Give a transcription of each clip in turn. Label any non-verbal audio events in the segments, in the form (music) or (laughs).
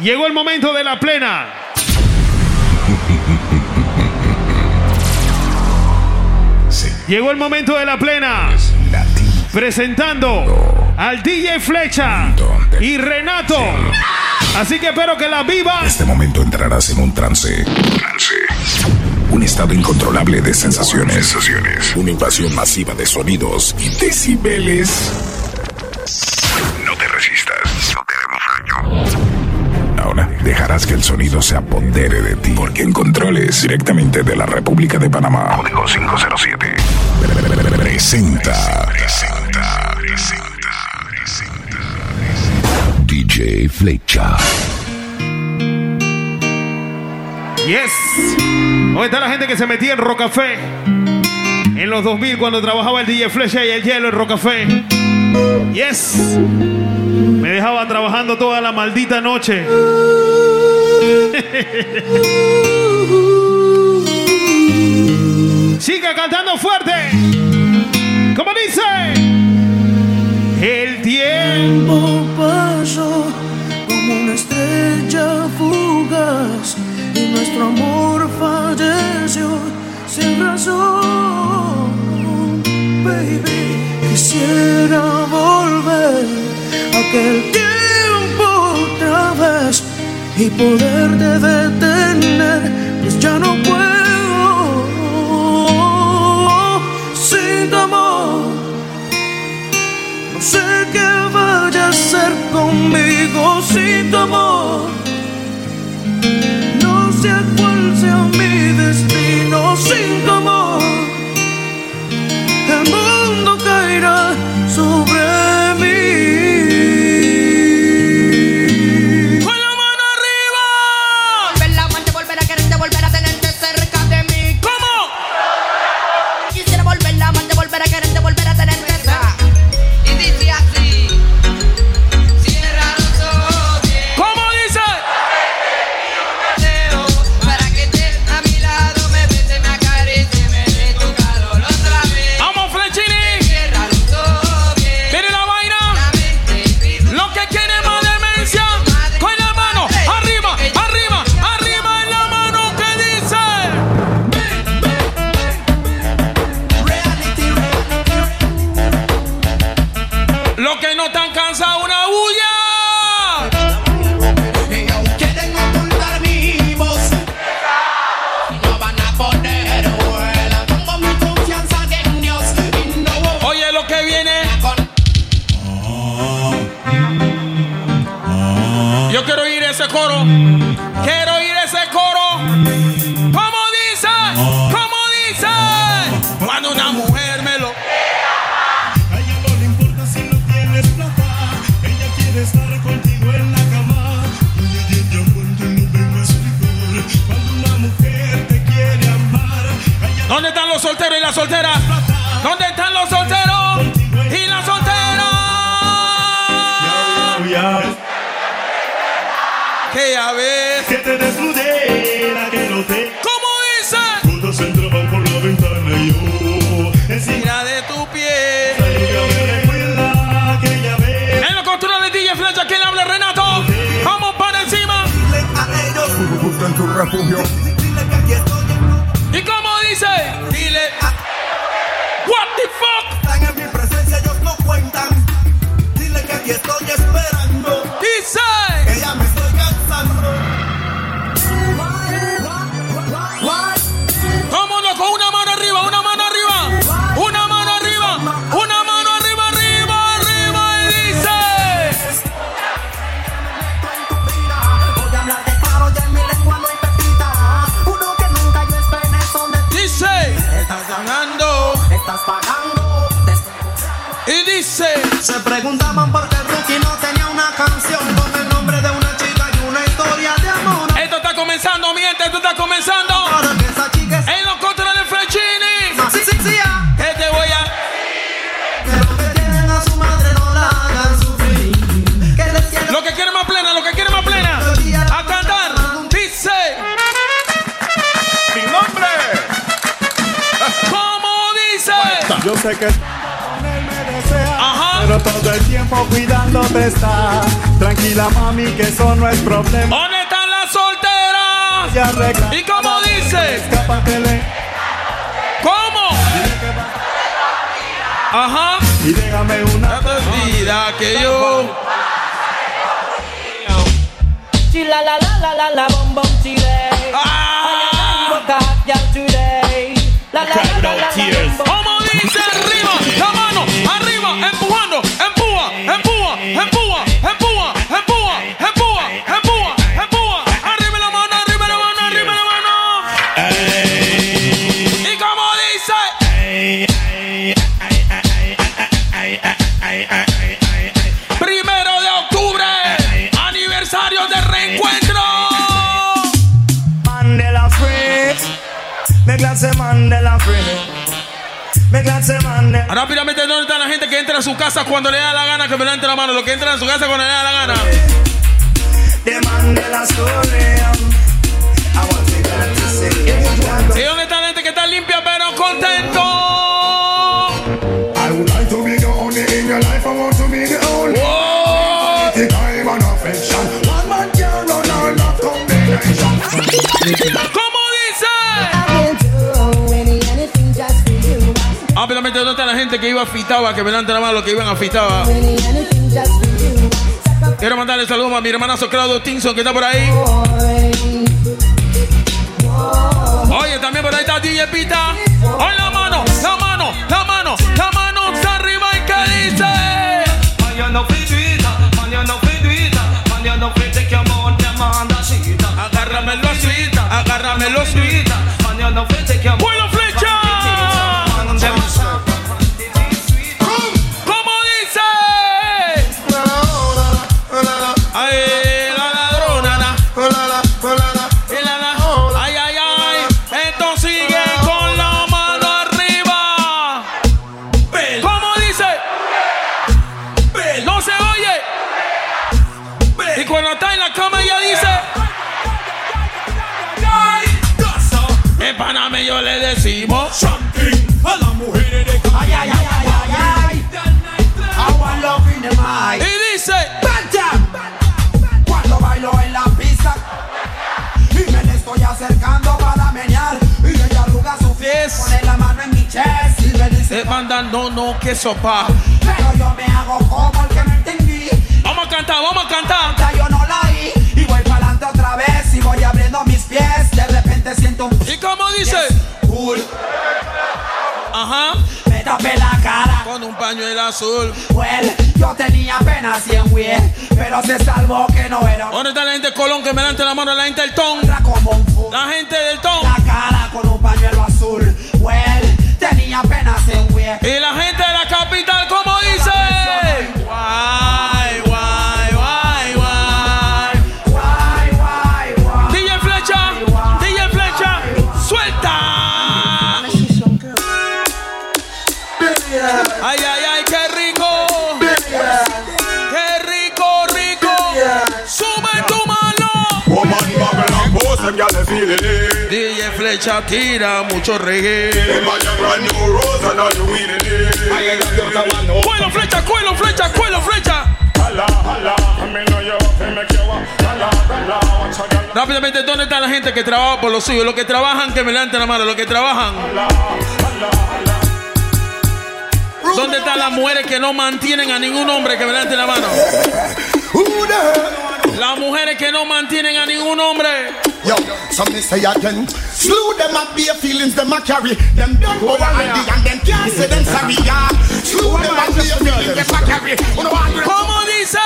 Llegó el momento de la plena. (laughs) Llegó el momento de la plena. Presentando al DJ Flecha y Renato. Así que espero que la viva. En este momento entrarás en un trance. Trance. Un estado incontrolable de sensaciones. sensaciones. Una invasión masiva de sonidos y decibeles. No te resistas. No tenemos daño. Ahora dejarás que el sonido se apodere de ti. Porque en controles directamente de la República de Panamá. Código 507. Presenta. Presenta. Presenta. Presenta. DJ Flecha. Yes. ¿Dónde está la gente que se metía en Rocafé? En los 2000 cuando trabajaba el DJ Flecha y el hielo en Rocafé. Yes. Me dejaba trabajando toda la maldita noche. (laughs) Siga cantando fuerte. Como dice. El tiempo pasó como una estrella fugaz y nuestro amor falleció sin razón. Baby, quisiera volver aquel tiempo otra vez y poderte detener, pues ya no puedo sin tu amor. No sé qué vaya a hacer conmigo sin tu amor. No sé cuál sea mi destino sin tu amor. El mundo caerá sobre tu pie. ella me recuerda aquella vez. En los controles de DJ Flecha, ¿quién habla Renato? Vamos para encima. Buscan tu refugio. Sé que con él me desea, Ajá. pero todo el tiempo cuidándote está. Tranquila mami, que eso no es problema. ¿Dónde están las solteras? ¿Y cómo dice? Escápatele ¿Cómo? Ajá. y déjame una. Vida que yo. Chila la la la la la bum chile. Me. Rápidamente, ¿dónde está la gente que entra a su casa cuando le da la gana? Que me levante la mano. Los que entran a su casa cuando le da la gana. ¿Y dónde está la gente que está limpia pero contento? I would like to be the only in your life. I want to be the only. ¡Oh! The time and affection. One man can run all of combination. Rápidamente, ¿dónde está la gente que iba a Fitaba? Que me la mano los que iban a Fitaba. Quiero mandarle saludos a mi hermanazo Claudio Tinson que está por ahí. Oye, también por ahí está DJ Pita. ¡Ay, la mano! ¡La mano! ¡La mano! ¡La mano está arriba! ¿Y qué dice? Man, you no fit do que sopa. pero yo me hago como el que no entendí. Vamos a cantar, vamos a cantar. Ya yo no la oí y voy para adelante otra vez y voy abriendo mis pies. De repente siento un ¿Y cómo dice? cool, Ajá. me tapé la cara. Con un pañuelo azul. Well, yo tenía apenas 100 güey, pero se salvó que no era ¿Dónde está la gente de Colón que me levante la mano? La gente del ton. La gente del ton. La cara con un pañuelo azul. Well, tenía apenas 100 güey. Y la gente de la capital, ¿cómo dice? Guay, guay, guay, guay. Guay, guay, guay. DJ Flecha, DJ Flecha, suelta. Ay, ay, ay, qué rico. Qué rico, rico. Sube tu mano. Woman, bubble and pose, them gyal they feel it. Flecha tira mucho reggae. Cuelo, flecha, cuelo, flecha, cuelo, flecha. Rápidamente, ¿dónde está la gente que trabaja por lo suyo? Los que trabajan, que me levanten la mano. Los que trabajan. ¿Dónde están las mujeres que no mantienen a ningún hombre? Que me levanten la mano. Las mujeres que no mantienen a ningún hombre. Yo, some me say again. Slew them up, bare feelings them a carry. Them don't go handy and them can't say them sorry. Yeah. Slew them up, bare feelings them a carry. Uno angry. ¿Cómo dice?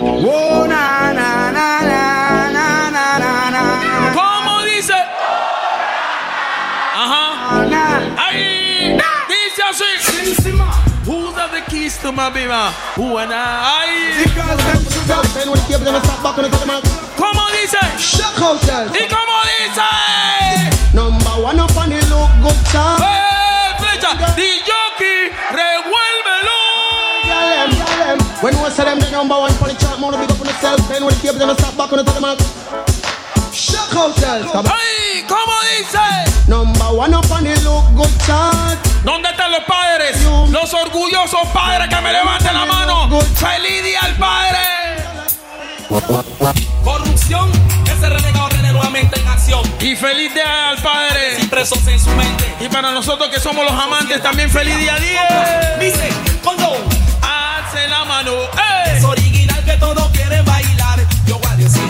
Oh, na, na, na, na, na, na, na, na. ¿Cómo dice? Ajá. Ahí. Dice así. Who's have the keys to my bima? Who and I? dice? Shock Hotel. ¿Y cómo dice? Number one up on the look good time. Hey, flecha. The jockey, revuélvelo. When we say them the number one for the chart, more big up on themselves. Then when the table, then I stop back on the top of the Shock Hotel. Hey, ¿cómo dice? Number one up on the look good chart. ¿Dónde están los padres? Los orgullosos padres que me levanten la mano. Feliz día al padre. Por Corrupción, ese renegado tiene nuevamente en acción. Y feliz día al padre. Impresos en su mente. Y para nosotros que somos los amantes, también feliz día 10. Dice, cuando Alce la mano. ¡eh! es original que todos quieren bailar, yo voy a decir,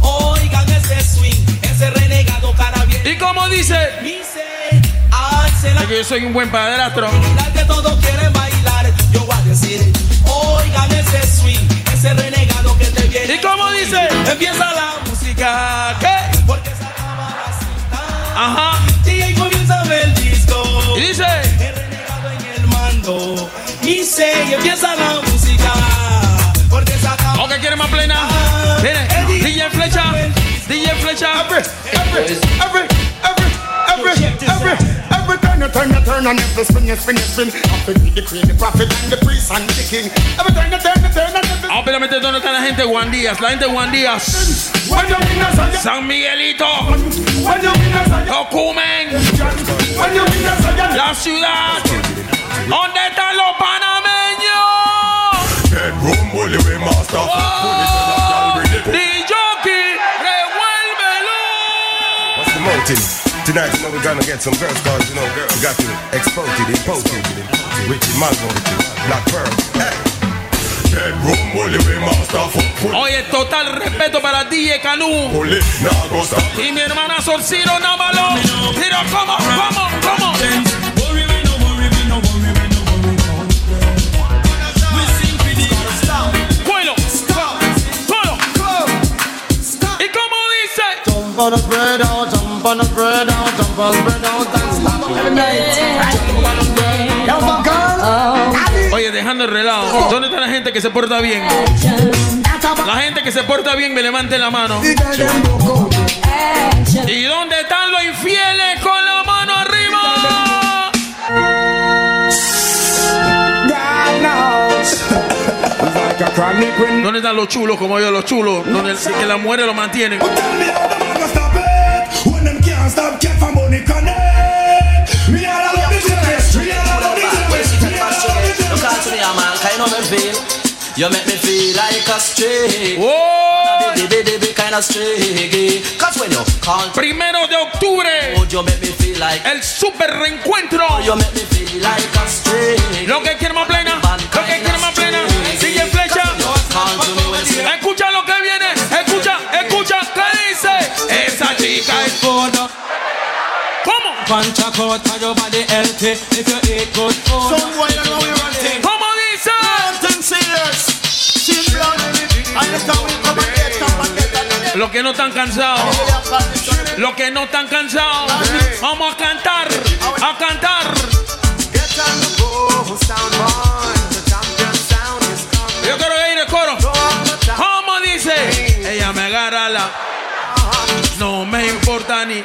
oigan ese swing, ese renegado cara bien. ¿Y cómo dice? Dice, alce la que yo soy un buen padrastro. original que todos quieren bailar, yo voy a decir, oigan ese swing, ese renegado que. ¿Y cómo dice? Empieza la música, ¿Qué? porque se acaba la. Ajá. Y ahí comienza el disco. Y dice. El renegado en el mando. Y se y empieza la música. Porque se acaba. ¿O que quiere más plena? Viene. DJ Flecha. DJ Flecha. Every, every, every, every, every, every turn you turn you turn and every spin you spin you spin. I think the queen, the prophet and the priest and the king. Every turn you turn you turn and every. Vamos rápidamente dónde está la gente Juan Díaz. La gente de Juan Díaz. When you win a Zion, San Miguelito. when you win a Zion, Tocumen. when you win a Zion. La ciudad. ¿Dónde están los panameños? Bedroom bully we master. ¡Oh! Dijoki, revuélvelo. What's the motive? Tonight, you know, we're gonna get some girls, cause, you know, girls got to expose it, impose it. Richie Malvo, Black Pearl. Oye, total respeto para DJ Canú y mi hermana Sorciro Návalo. Pero, ¿cómo, cómo, cómo? Oye, dejando el relajo. ¿Dónde está la gente que se porta bien? La gente que se porta bien me levante la mano. ¿Y dónde están los infieles con la mano arriba? ¿Dónde están los chulos como yo, los chulos? Donde que las mujeres lo mantienen. For money connect Me all about the stress Me all about the stress Me all about the Look out to me, man. Can you know me feel? You make me feel like a stray. ¡Oh! Baby, baby, kind of stray. Cause when you call Primero de octubre, you make me feel like el super reencuentro. You make me feel like a. Lo que quiere más plena, lo que quiere más plena. DJ Flecha. Escucha lo que viene, escucha, escucha, ¿qué dice? Esa chica es food. ¿Cómo? Punch a coat for your body healthy. If you eat good food. Some boy you know we run thing. ¿Cómo dice? Something serious. Chin blood. And the time we come and get come and get that. Los que no están cansados, los que no están cansados, vamos a cantar, a cantar. Get on the sound boy. Yo quiero oír el coro. ¿Cómo dice? Ella me agarra la. No me importa ni.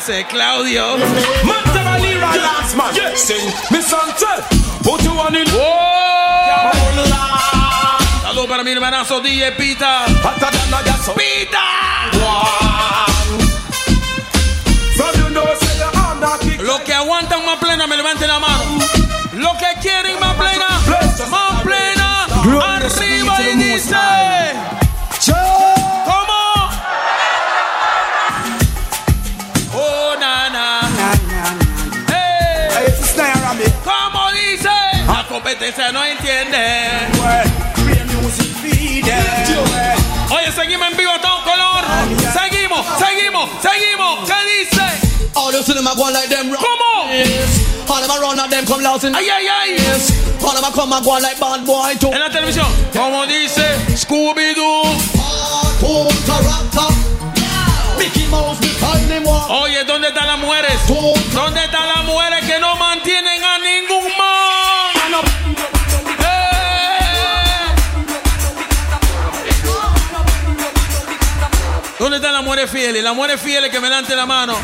Claudio. last man Sing me something Put you on in ¡Wow! Saludos para mi hermanazo DJ Pita. ¡Pita! Los que aguantan más plena, me levanten la mano. Los que quieren más plena, más plena. Arriba y dice. Seguimos. Seguimos. ¿Qué dice? All you see them a go like them rock. Come on. Yes. All them a run and them come loud in. Ay, ay, ay. Yes. All them a come and go like bad boy too. En la televisión, como dice Scooby-Doo. Hardcore character. Mickey Mouse behind them walk. Oye, ¿dónde están las mujeres? ¿Dónde están las mujeres que no ¿Dónde están las mujeres fieles? Las mujeres fieles que me levanten la mano.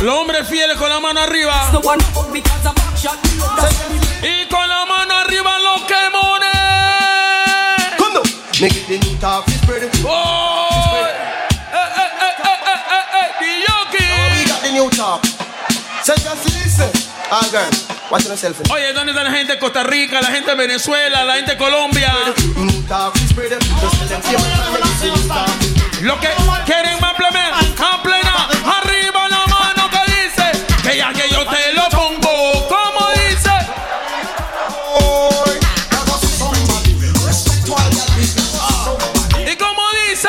Los hombres fieles con la mano arriba. Y con la mano arriba los quemones. ¡Oh! ¡Eh, eh, eh. Oye, ¿dónde está la gente de Costa Rica, la gente de Venezuela, la gente de Colombia? Lo que quieren más plena, arriba la mano que dice, que ya que yo te lo pongo, ¿cómo dice? ¿Y cómo dice?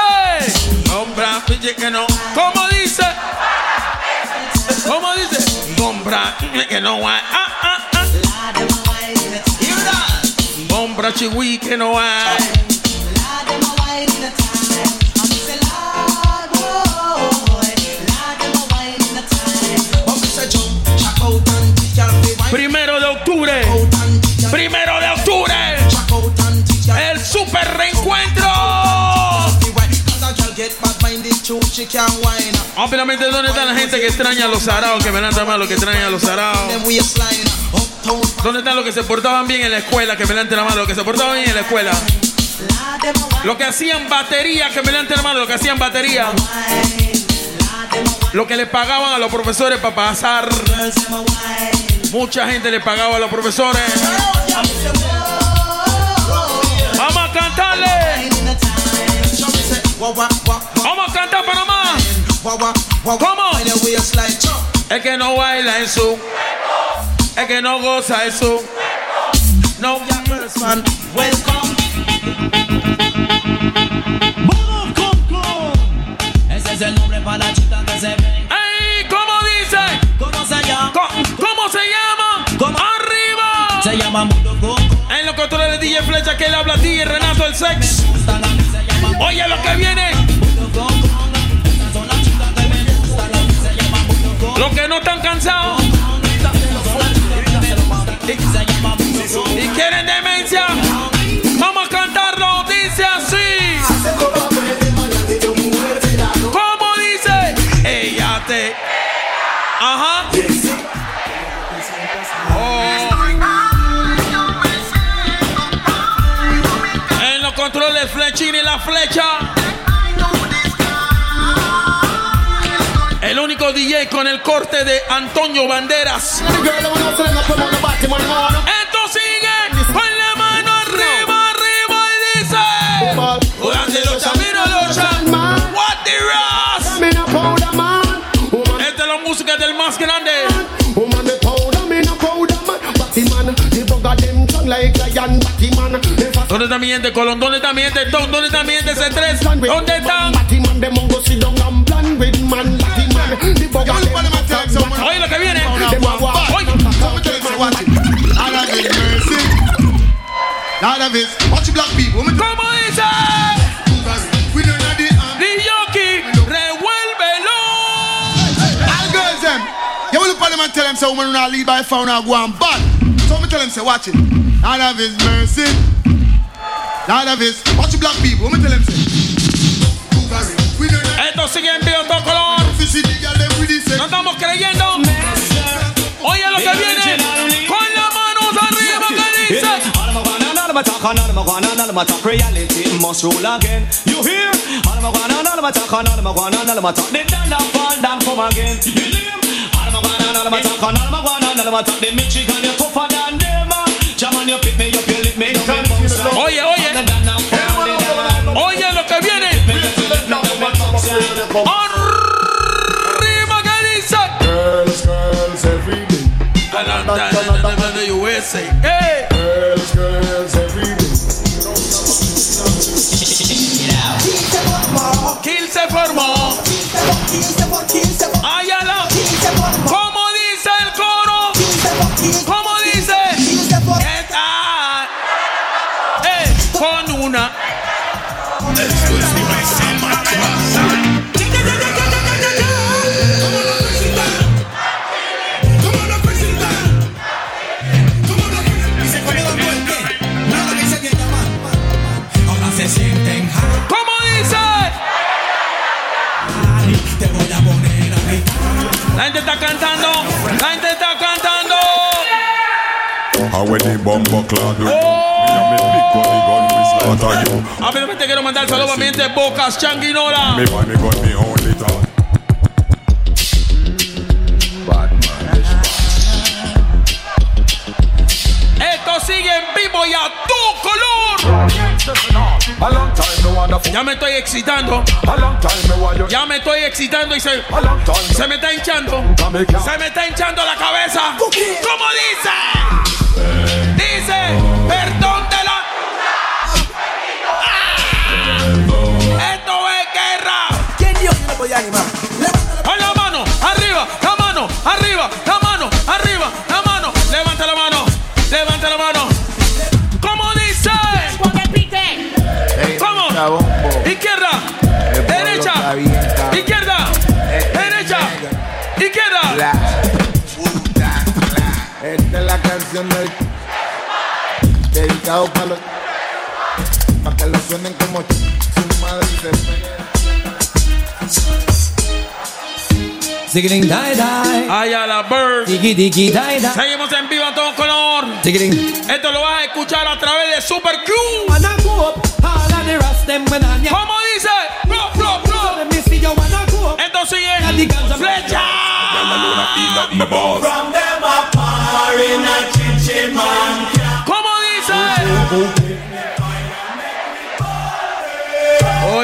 Compra, pille que no. ¿Cómo dice? ¿Cómo dice? Compra, que no hay. Ah, ah, ah. Chihui que no hay. Obviamente, ¿dónde está la gente que extraña a los araos? Que me levanta más que extrañan a los araos. ¿Dónde están los que se portaban bien en la escuela? Que me la mano, los que se portaban bien en la escuela. Los que hacían batería, que me levanten la mano, los que hacían batería. Lo que le pagaban a los profesores para pasar. Mucha gente le pagaba a los profesores. Vamos a cantarle. Vamos a cantar Panamá. ¿Cómo? El que no baila en su. El que no goza en su. No. Ese es el nombre para la chica que se ve. ¡Ey! ¿Cómo dice? ¿Cómo se llama? Co- ¿Cómo se llama? ¿Cómo? ¡Arriba! Se llama Mundo Coco. En los controles de DJ Flecha que él habla a ti y Renato el Sex. Oye lo que viene. Mundo Coco. Los que no están cansados y quieren demencia. Vamos a cantarlo. Dice así. ¿Cómo dice? Ella te. Ajá. Oh. En los controles flechín y la flecha. DJ con el corte de Antonio Banderas. Esto sigue con la mano arriba, arriba y dice. What the ¿Dónde está mi gente Colón? ¿Dónde está mi gente Tom? ¿Dónde está mi gente C3? ¿Dónde están? And the bugger. Oye lo of His mercy. Lord of His. Watch black people. Me ¿Cómo dice? We don't know the. Diyoki, revuélvelo. All girls them. You will look at them and tell them say woman not lead by phone or go on bad. So me tell them say watch it. Lord of His mercy. Lord of His. Watch black people. Me tell them say. Esto sigue en vivo todo color. No estamos creyendo. Oye lo que viene. Con las manos arriba. Reality must rule again. You hear? The dollar fall down, come again. You hear? The Michigan, you're tougher than them. Jaman, you pick me up, you lick me up. Oye, oye. Oye lo que viene. Day. De USA. Hey. Girls, girls, every day. Kill se formó. How when the bomber clad you Oh. Me and me big gun, the gun we slaughter you A mí te quiero mandar saludos a mi gente Bocas Changuinola. Me buy me gun, me sigue en vivo y a tu color. Me Ya me estoy excitando. Me Ya me estoy excitando y se, se me está hinchando. me Se me está hinchando la cabeza. ¿Cómo dice? Dice, perdón de la. ¡Ah! Esto es guerra. ¿Quién Dios no podía animar? Con la mano, arriba, la mano, arriba, la mano, arriba, la mano. Levanta la mano, levanta la mano. ¿Cómo dice? ¿Cómo? Izquierda, derecha, izquierda, derecha, izquierda. Esta es la canción del dedicado para los para que lo suenen como su madre y se Ziggling die die. Ay, a la bird. Seguimos en vivo a todo color. Esto lo vas a escuchar a través de Super Q. Wanna go up, all of the rest them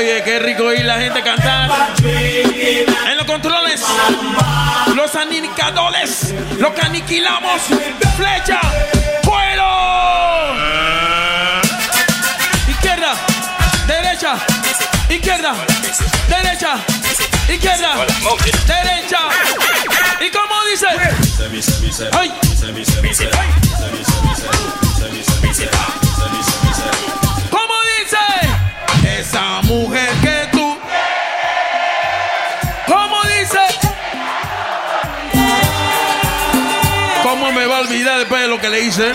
Oye, qué rico oír la gente cantar. En los controles, los aniquiladores, los que aniquilamos. Flecha, vuelo. Izquierda, derecha, izquierda, derecha, izquierda, derecha. ¿Y cómo dice? ¡Ay! ¿Cómo me va a olvidar después de lo que le hice?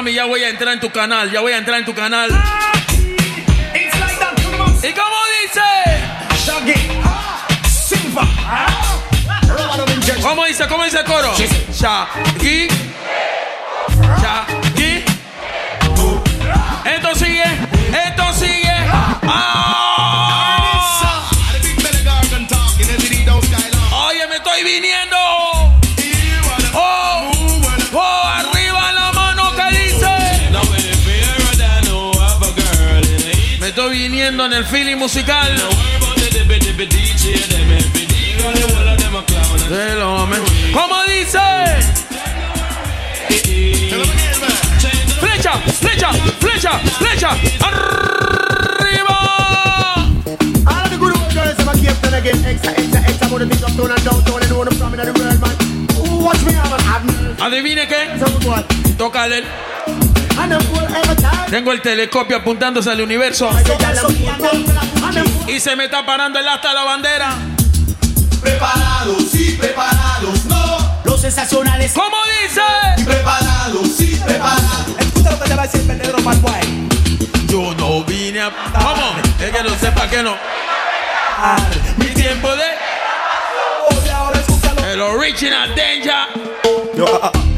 Mami, ya voy a entrar en tu canal. Ya voy a entrar en tu canal. ¿Y cómo dice? ¿Cómo dice? ¿Cómo dice el coro? Shaggy. Shaggy. Viniendo en el feeling musical. ¿Cómo dice? Flecha, flecha, flecha, flecha. Arriba. Adivine qué. Tócale. Tengo el telescopio apuntándose al universo. Y se me está parando el asta de la bandera. Preparados, sí, preparados, no. Los sensacionales. ¿Cómo dice? Preparados, sí, preparados. Escucha lo que te va a decir el vendedor Bad Boy. Yo no vine a. ¿Cómo? Es que no sepa que no. Mi tiempo de. El original danger. Menores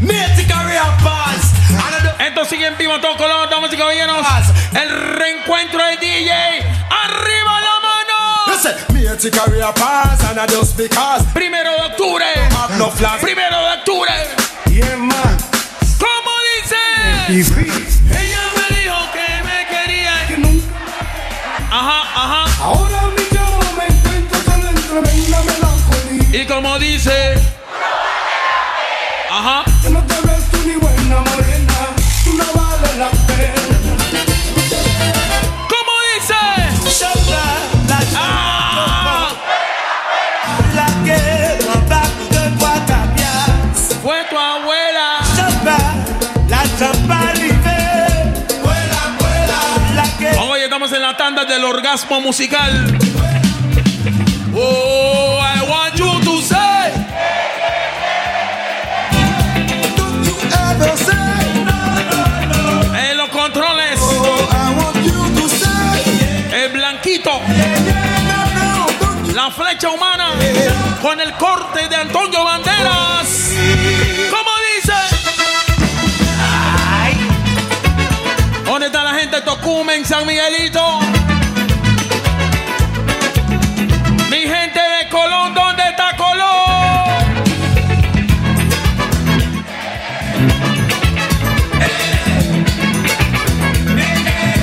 Mate career pass. Esto sigue en vivo, todo color, damas y caballeros. El reencuentro de DJ. ¡Arriba la mano! Primero de octubre. Primero de octubre. ¿Cómo dice? Ella me dijo que me quería. Que nunca. Ajá, ajá. Ahora mi me encuentro tan en tremenda melancolía. Y como dice. Ajá. Que no te ves tú ni buena morena. Tú no vales la pena. ¿Cómo dice? Ah, La guerra de Guatapias. fue tu abuela. La chapa libre. Vuela, vuela. La que. Hoy estamos en la tanda del orgasmo musical. Oh, La flecha humana. Con el corte de Antonio Banderas. ¿Cómo dice? ¿Dónde está la gente de Tocumen, San Miguelito? Mi gente de Colón, ¿dónde está Colón?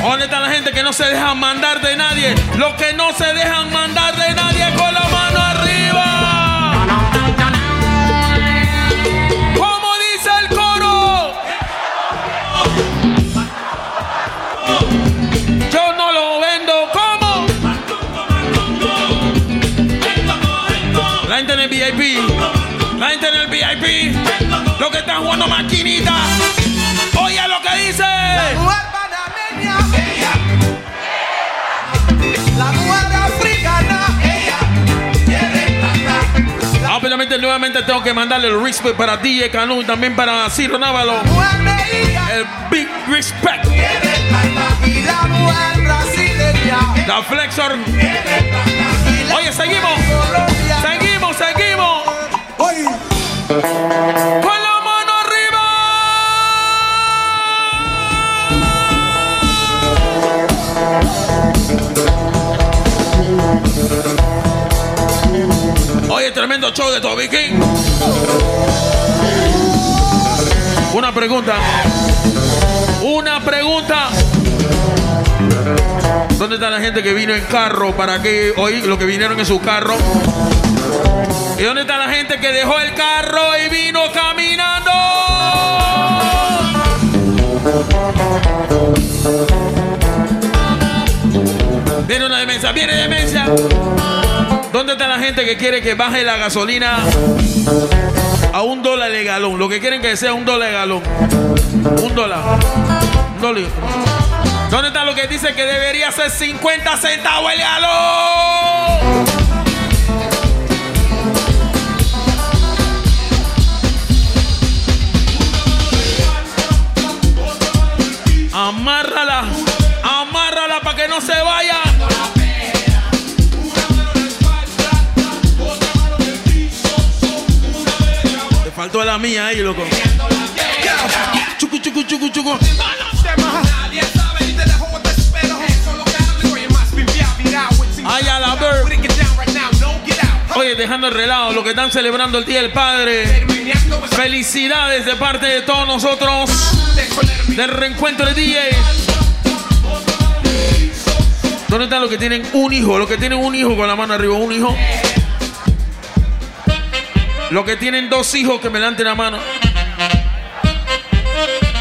¿Dónde está la gente que no se dejan mandar de nadie? Los que no se dejan mandar de nadie están jugando maquinita. Oye lo que dice. mujer panameña. Ella. La mujer africana. Ella. Quiere plata. Obviamente nuevamente tengo que mandarle el respect para DJ Canu y también para Ciro Návalo. El big respect. Y la mujer brasileña. La Flexor. Oye, seguimos. Seguimos, seguimos. Oye. Oye, tremendo show de Toby King. Una pregunta. Una pregunta. ¿Dónde está la gente que vino en carro? ¿Para qué hoy lo que vinieron en su carro? ¿Y dónde está la gente que dejó el carro y vino caminando? Viene una demencia, viene demencia. ¿Dónde está la gente que quiere que baje la gasolina a un dólar de galón? Lo que quieren que sea un dólar de galón. Un dólar. Un dólar. ¿Dónde está lo que dice que debería ser 50 centavos el galón? Amárrala, amárrala para que no se vaya. Faltó la mía ahí, loco. Chucu, chucu, chucu, chucu. Ay, a la ver. Oye, dejando el relajo, lo que están celebrando el Día del Padre. Felicidades de parte de todos nosotros del reencuentro de DJ. ¿Dónde están los que tienen un hijo? Los que tienen un hijo con la mano arriba, un hijo. Los que tienen dos hijos que me levanten la mano.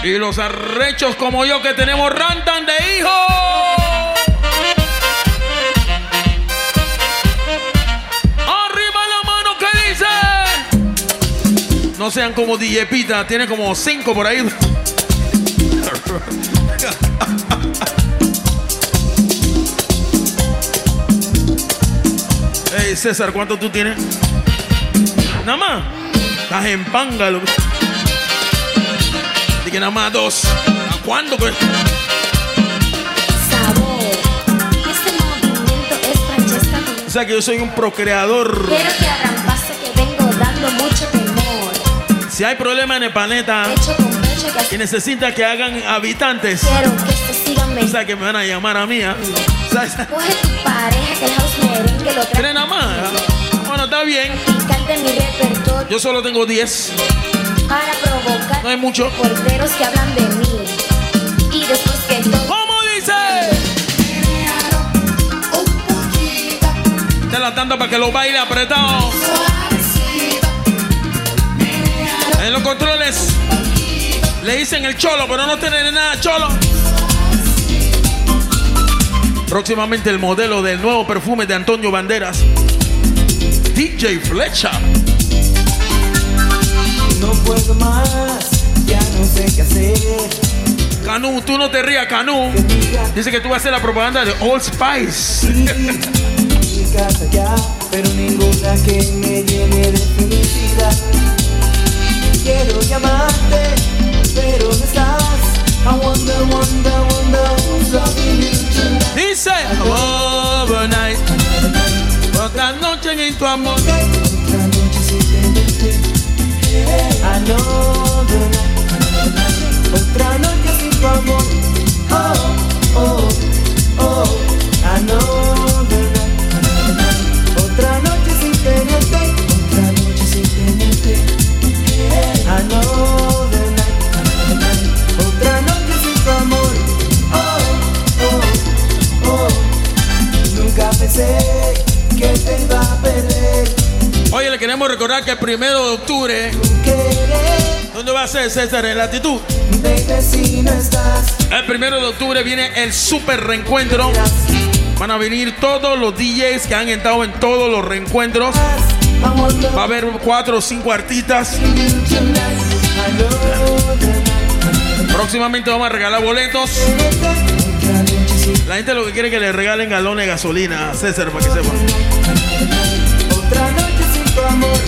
Y los arrechos como yo que tenemos rantan de hijos. Arriba la mano que dice. No sean como DJ tiene como cinco por ahí. (laughs) Hey César, ¿cuánto tú tienes? Nada más. Estás en pángalo. Dije que nada más dos. ¿A cuándo? pues? Este O sea que yo soy un procreador. Quiero que arrampaste que Si hay problema en el planeta y necesita que hagan habitantes, Quiero que se sigan o sea que me van a llamar a mí. ¿Sabes? Coge tu pareja que el house merengue lo ¿Tres nada más? ¿ah? Bueno, está bien. Cante mi repertorio Yo solo tengo 10. para provocar No hay mucho. porteros que hablan de mí. Y después que todo. ¿Cómo dice? Te la tanto para que lo baile apretado. En los controles le dicen el cholo, pero no tiene nada cholo. Próximamente el modelo del nuevo perfume de Antonio Banderas. DJ Flecha. No puedo más, ya no sé qué hacer. Canú, tú no te rías, Canú. Dice que tú vas a hacer la propaganda de Old Spice. Mi (laughs) casa ya, pero ninguna que me llene de felicidad. Quiero llamarte, pero no estás. I wonder, wonder, wonder who's loving you tonight. Dice overnight. Otra noche en tu amor. Another night, otra noche sin tu amor. Oh, oh, oh, another night, otra noche sin tenerte, otra noche sin tenerte. Another night, que te iba a perder. Oye, le queremos recordar que el primero de octubre. ¿Dónde va a ser César? En latitud. Si no. El primero de octubre viene el super reencuentro. Van a venir todos los DJs que han estado en todos los reencuentros. Va a haber cuatro o cinco artistas. Próximamente vamos a regalar boletos. La gente lo que quiere es que le regalen galones de gasolina a César para que sepa. Otra noche sin tu amor.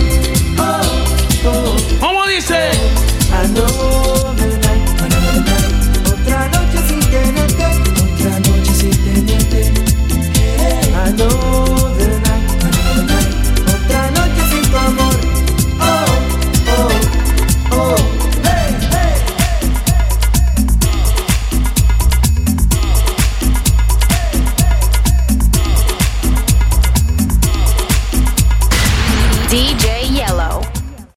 Oh, oh. ¿Cómo dice? Another